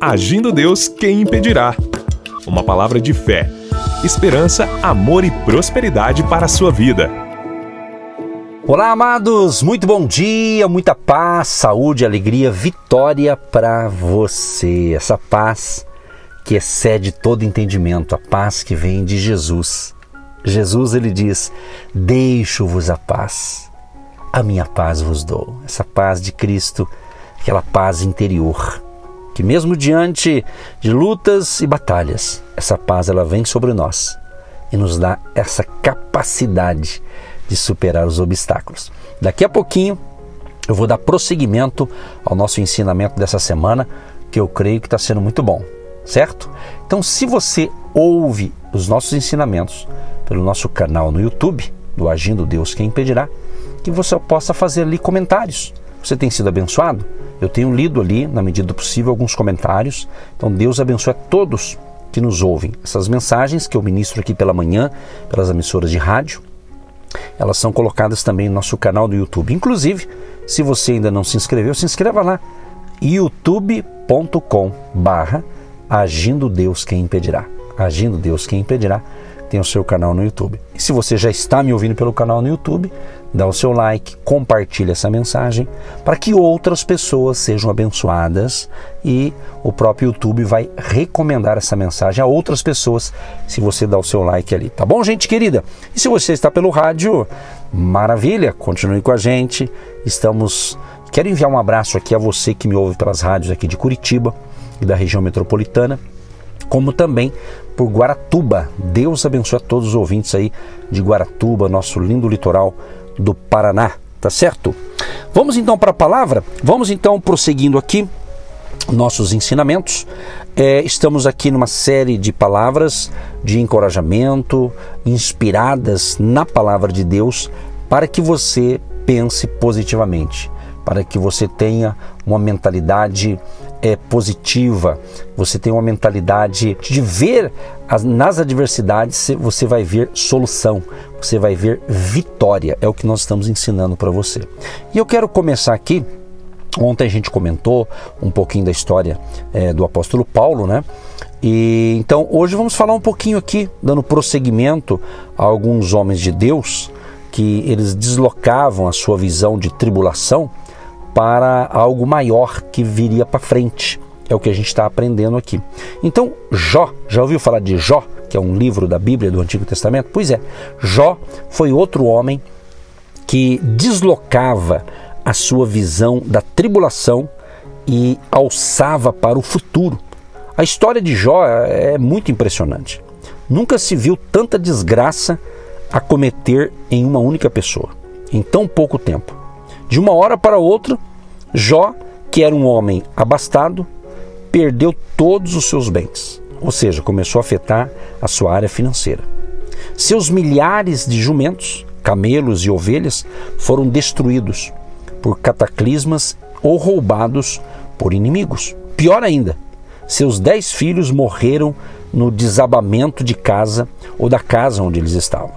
Agindo Deus, quem impedirá? Uma palavra de fé, esperança, amor e prosperidade para a sua vida. Olá, amados! Muito bom dia, muita paz, saúde, alegria, vitória para você. Essa paz que excede todo entendimento, a paz que vem de Jesus. Jesus ele diz: Deixo-vos a paz, a minha paz vos dou. Essa paz de Cristo, aquela paz interior, que mesmo diante de lutas e batalhas, essa paz ela vem sobre nós e nos dá essa capacidade de superar os obstáculos. Daqui a pouquinho eu vou dar prosseguimento ao nosso ensinamento dessa semana, que eu creio que está sendo muito bom, certo? Então, se você ouve os nossos ensinamentos, pelo nosso canal no YouTube, do Agindo Deus Quem Impedirá, que você possa fazer ali comentários. Você tem sido abençoado? Eu tenho lido ali, na medida do possível, alguns comentários. Então, Deus abençoe a todos que nos ouvem. Essas mensagens que eu ministro aqui pela manhã, pelas emissoras de rádio, elas são colocadas também no nosso canal do YouTube. Inclusive, se você ainda não se inscreveu, se inscreva lá youtube.com barra Agindo Deus Quem Impedirá. Agindo Deus Quem Impedirá tem o seu canal no YouTube. E se você já está me ouvindo pelo canal no YouTube, dá o seu like, compartilhe essa mensagem para que outras pessoas sejam abençoadas e o próprio YouTube vai recomendar essa mensagem a outras pessoas se você dá o seu like ali. Tá bom, gente querida? E se você está pelo rádio, maravilha, continue com a gente. Estamos Quero enviar um abraço aqui a você que me ouve pelas rádios aqui de Curitiba e da região metropolitana como também por Guaratuba. Deus abençoe a todos os ouvintes aí de Guaratuba, nosso lindo litoral do Paraná, tá certo? Vamos então para a palavra? Vamos então prosseguindo aqui nossos ensinamentos. É, estamos aqui numa série de palavras de encorajamento, inspiradas na palavra de Deus, para que você pense positivamente, para que você tenha uma mentalidade é, positiva, você tem uma mentalidade de ver as, nas adversidades, você vai ver solução, você vai ver vitória. É o que nós estamos ensinando para você. E eu quero começar aqui. Ontem a gente comentou um pouquinho da história é, do apóstolo Paulo, né? E então hoje vamos falar um pouquinho aqui, dando prosseguimento a alguns homens de Deus que eles deslocavam a sua visão de tribulação para algo maior que viria para frente. É o que a gente está aprendendo aqui. Então, Jó, já ouviu falar de Jó, que é um livro da Bíblia do Antigo Testamento? Pois é, Jó foi outro homem que deslocava a sua visão da tribulação e alçava para o futuro. A história de Jó é muito impressionante. Nunca se viu tanta desgraça acometer em uma única pessoa, em tão pouco tempo. De uma hora para outra, Jó, que era um homem abastado, perdeu todos os seus bens, ou seja, começou a afetar a sua área financeira. Seus milhares de jumentos, camelos e ovelhas foram destruídos por cataclismas ou roubados por inimigos. Pior ainda, seus dez filhos morreram no desabamento de casa ou da casa onde eles estavam.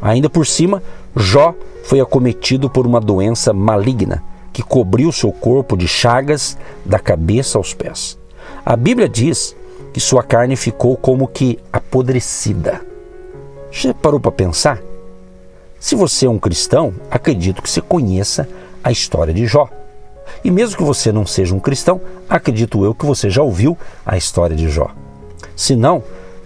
Ainda por cima, Jó foi acometido por uma doença maligna que cobriu seu corpo de chagas da cabeça aos pés. A Bíblia diz que sua carne ficou como que apodrecida. Já parou para pensar? Se você é um cristão, acredito que você conheça a história de Jó. E mesmo que você não seja um cristão, acredito eu que você já ouviu a história de Jó. Se não,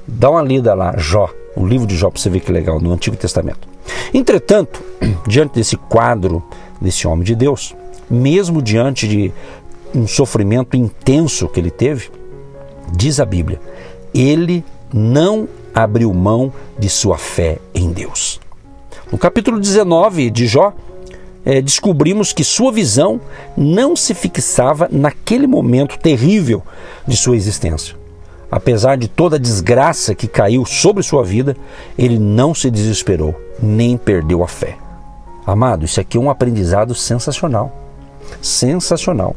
dá uma lida lá, Jó, o livro de Jó, para você ver que legal, no Antigo Testamento. Entretanto, diante desse quadro desse homem de Deus, mesmo diante de um sofrimento intenso que ele teve, diz a Bíblia, ele não abriu mão de sua fé em Deus. No capítulo 19 de Jó, é, descobrimos que sua visão não se fixava naquele momento terrível de sua existência. Apesar de toda a desgraça que caiu sobre sua vida, ele não se desesperou, nem perdeu a fé. Amado, isso aqui é um aprendizado sensacional sensacional.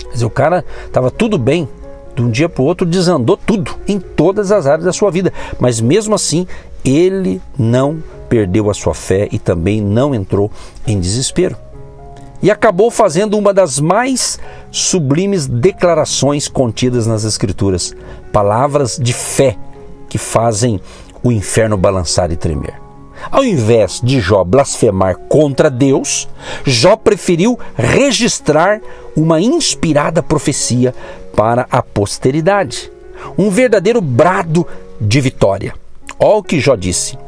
Quer dizer, o cara estava tudo bem, de um dia para o outro desandou tudo, em todas as áreas da sua vida, mas mesmo assim ele não perdeu a sua fé e também não entrou em desespero. e acabou fazendo uma das mais sublimes declarações contidas nas Escrituras, palavras de fé que fazem o inferno balançar e tremer. Ao invés de Jó blasfemar contra Deus, Jó preferiu registrar uma inspirada profecia para a posteridade, um verdadeiro brado de vitória. Olha o que Jó disse: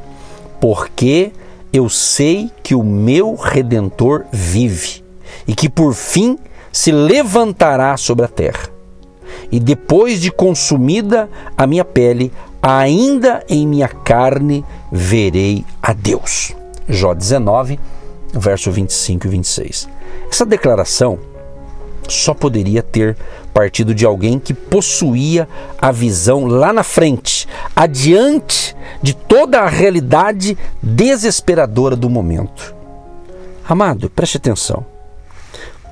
Porque eu sei que o meu redentor vive e que por fim se levantará sobre a terra. E depois de consumida a minha pele, ainda em minha carne verei a Deus. Jó 19, verso 25 e 26. Essa declaração só poderia ter partido de alguém que possuía a visão lá na frente, adiante de toda a realidade desesperadora do momento. Amado, preste atenção.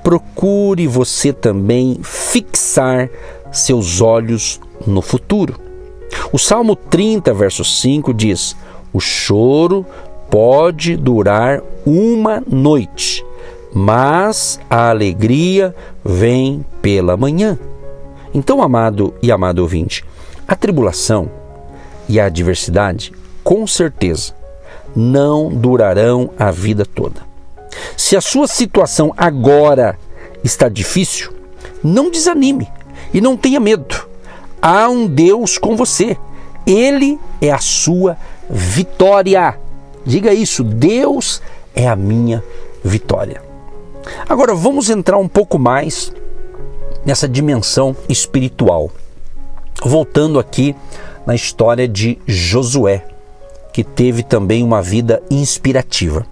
Procure você também fixar seus olhos no futuro. O Salmo 30, verso 5 diz: O choro pode durar uma noite, mas a alegria vem pela manhã. Então, amado e amado ouvinte, a tribulação e a adversidade, com certeza, não durarão a vida toda. Se a sua situação agora está difícil, não desanime e não tenha medo. Há um Deus com você. Ele é a sua vitória. Diga isso, Deus é a minha vitória. Agora vamos entrar um pouco mais nessa dimensão espiritual. Voltando aqui na história de Josué, que teve também uma vida inspirativa.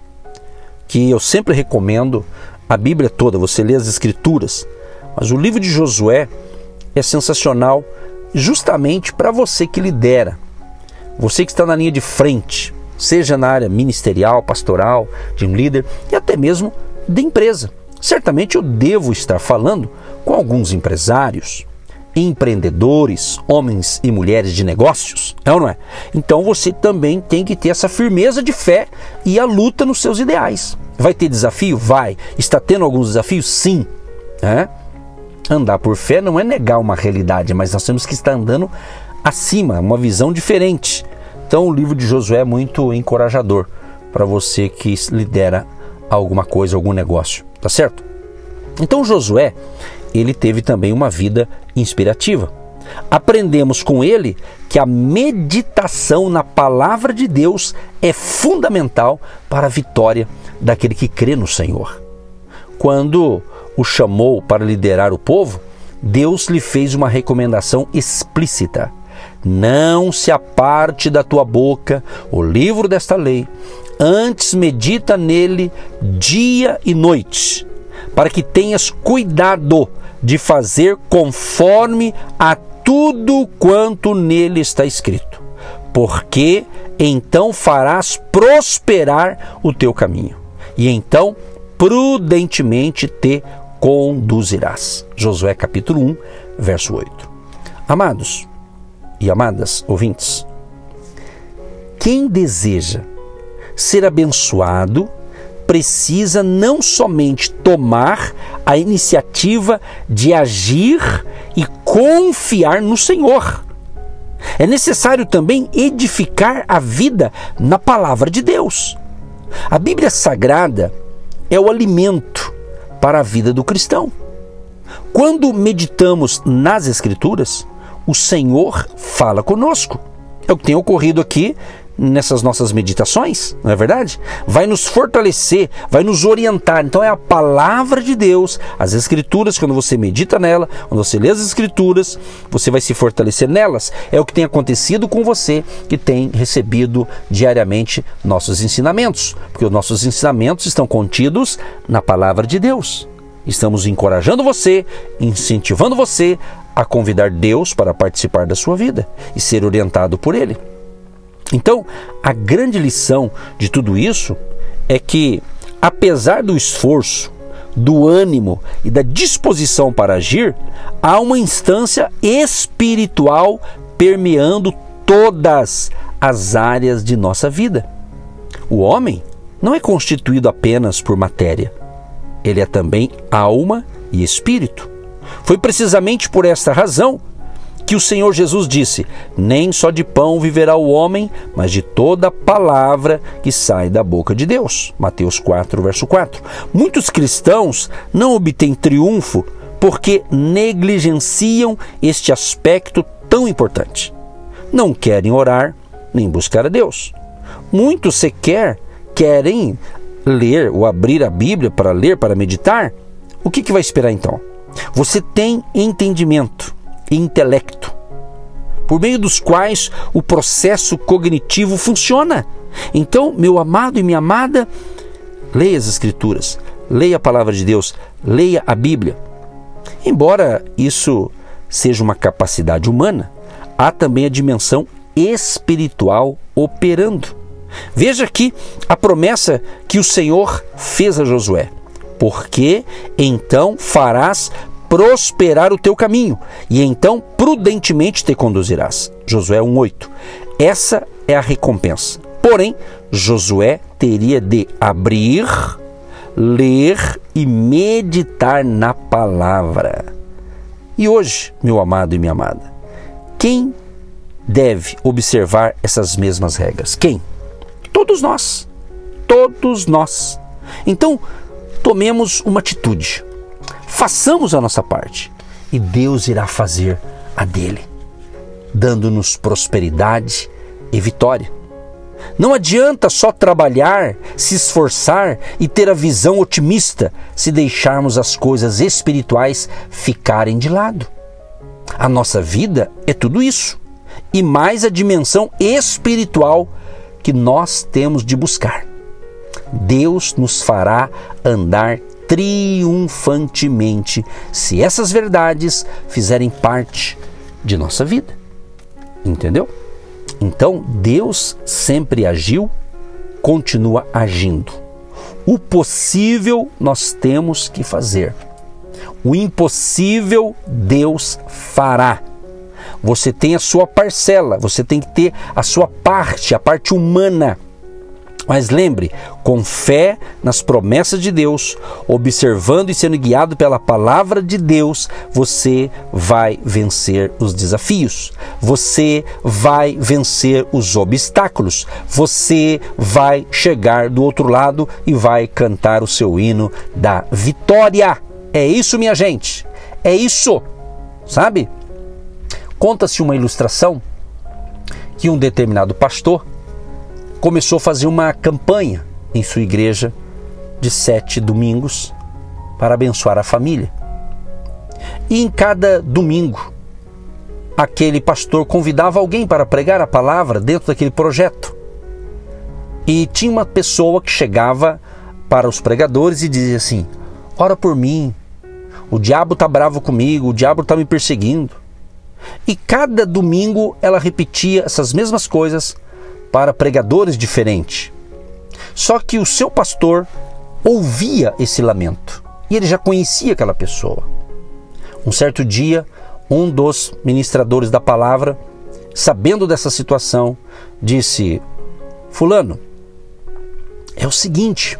Que eu sempre recomendo a Bíblia toda, você lê as Escrituras, mas o livro de Josué é sensacional justamente para você que lidera, você que está na linha de frente, seja na área ministerial, pastoral, de um líder e até mesmo de empresa. Certamente eu devo estar falando com alguns empresários, empreendedores, homens e mulheres de negócios, é ou não é? Então você também tem que ter essa firmeza de fé e a luta nos seus ideais. Vai ter desafio? Vai. Está tendo alguns desafios? Sim. É? Andar por fé não é negar uma realidade, mas nós temos que estar andando acima, uma visão diferente. Então o livro de Josué é muito encorajador para você que lidera alguma coisa, algum negócio, tá certo? Então Josué, ele teve também uma vida inspirativa. Aprendemos com ele que a meditação na palavra de Deus é fundamental para a vitória daquele que crê no Senhor. Quando o chamou para liderar o povo, Deus lhe fez uma recomendação explícita: Não se aparte da tua boca o livro desta lei, antes medita nele dia e noite, para que tenhas cuidado de fazer conforme a tudo quanto nele está escrito, porque então farás prosperar o teu caminho, e então prudentemente te conduzirás. Josué capítulo 1, verso 8. Amados e amadas ouvintes, quem deseja ser abençoado precisa não somente tomar a iniciativa de agir e confiar no Senhor. É necessário também edificar a vida na palavra de Deus. A Bíblia Sagrada é o alimento para a vida do cristão. Quando meditamos nas Escrituras, o Senhor fala conosco. É o que tem ocorrido aqui nessas nossas meditações, não é verdade? Vai nos fortalecer, vai nos orientar. Então é a palavra de Deus, as escrituras, quando você medita nela, quando você lê as escrituras, você vai se fortalecer nelas. É o que tem acontecido com você que tem recebido diariamente nossos ensinamentos, porque os nossos ensinamentos estão contidos na palavra de Deus. Estamos encorajando você, incentivando você a convidar Deus para participar da sua vida e ser orientado por Ele. Então, a grande lição de tudo isso é que, apesar do esforço, do ânimo e da disposição para agir, há uma instância espiritual permeando todas as áreas de nossa vida. O homem não é constituído apenas por matéria. ele é também alma e espírito. Foi precisamente por esta razão que o Senhor Jesus disse: Nem só de pão viverá o homem, mas de toda palavra que sai da boca de Deus. Mateus 4, verso 4. Muitos cristãos não obtêm triunfo porque negligenciam este aspecto tão importante. Não querem orar nem buscar a Deus. Muitos sequer querem ler ou abrir a Bíblia para ler, para meditar. O que, que vai esperar então? Você tem entendimento e intelecto, por meio dos quais o processo cognitivo funciona. Então, meu amado e minha amada, leia as Escrituras, leia a palavra de Deus, leia a Bíblia. Embora isso seja uma capacidade humana, há também a dimensão espiritual operando. Veja aqui a promessa que o Senhor fez a Josué: porque então farás prosperar o teu caminho, e então prudentemente te conduzirás. Josué 1:8. Essa é a recompensa. Porém, Josué teria de abrir, ler e meditar na palavra. E hoje, meu amado e minha amada, quem deve observar essas mesmas regras? Quem? Todos nós. Todos nós. Então, tomemos uma atitude. Façamos a nossa parte e Deus irá fazer a dele, dando-nos prosperidade e vitória. Não adianta só trabalhar, se esforçar e ter a visão otimista se deixarmos as coisas espirituais ficarem de lado. A nossa vida é tudo isso e mais a dimensão espiritual que nós temos de buscar. Deus nos fará andar triunfantemente se essas verdades fizerem parte de nossa vida. Entendeu? Então, Deus sempre agiu, continua agindo. O possível nós temos que fazer. O impossível Deus fará. Você tem a sua parcela, você tem que ter a sua parte, a parte humana. Mas lembre, com fé nas promessas de Deus, observando e sendo guiado pela palavra de Deus, você vai vencer os desafios, você vai vencer os obstáculos, você vai chegar do outro lado e vai cantar o seu hino da vitória. É isso, minha gente, é isso, sabe? Conta-se uma ilustração que um determinado pastor começou a fazer uma campanha em sua igreja de sete domingos para abençoar a família. E em cada domingo, aquele pastor convidava alguém para pregar a palavra dentro daquele projeto. E tinha uma pessoa que chegava para os pregadores e dizia assim: Ora por mim, o diabo está bravo comigo, o diabo está me perseguindo. E cada domingo ela repetia essas mesmas coisas para pregadores diferentes. Só que o seu pastor ouvia esse lamento e ele já conhecia aquela pessoa. Um certo dia, um dos ministradores da palavra, sabendo dessa situação, disse: Fulano, é o seguinte,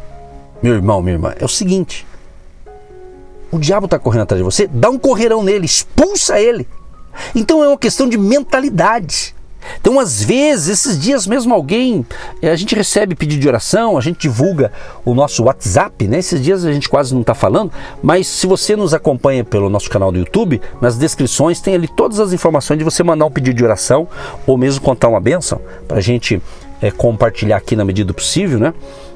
meu irmão, minha irmã, é o seguinte. O diabo está correndo atrás de você, dá um correirão nele, expulsa ele. Então é uma questão de mentalidade. Então, às vezes, esses dias mesmo alguém, eh, a gente recebe pedido de oração, a gente divulga o nosso WhatsApp, né? Esses dias a gente quase não está falando, mas se você nos acompanha pelo nosso canal do YouTube, nas descrições tem ali todas as informações de você mandar um pedido de oração ou mesmo contar uma benção para a gente é, compartilhar aqui na medida do possível, né?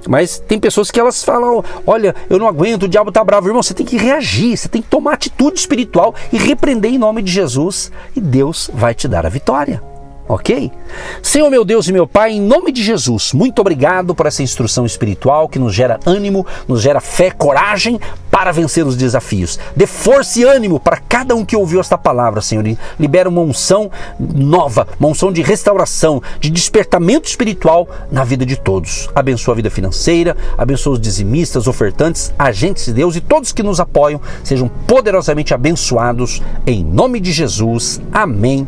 Mas tem pessoas que elas falam: olha, eu não aguento, o diabo tá bravo. Irmão, você tem que reagir, você tem que tomar atitude espiritual e repreender em nome de Jesus, e Deus vai te dar a vitória ok? Senhor meu Deus e meu Pai, em nome de Jesus, muito obrigado por essa instrução espiritual que nos gera ânimo, nos gera fé, coragem para vencer os desafios. Dê força e ânimo para cada um que ouviu esta palavra, Senhor. E libera uma unção nova, uma unção de restauração, de despertamento espiritual na vida de todos. Abençoa a vida financeira, abençoa os dizimistas, ofertantes, agentes de Deus e todos que nos apoiam sejam poderosamente abençoados em nome de Jesus. Amém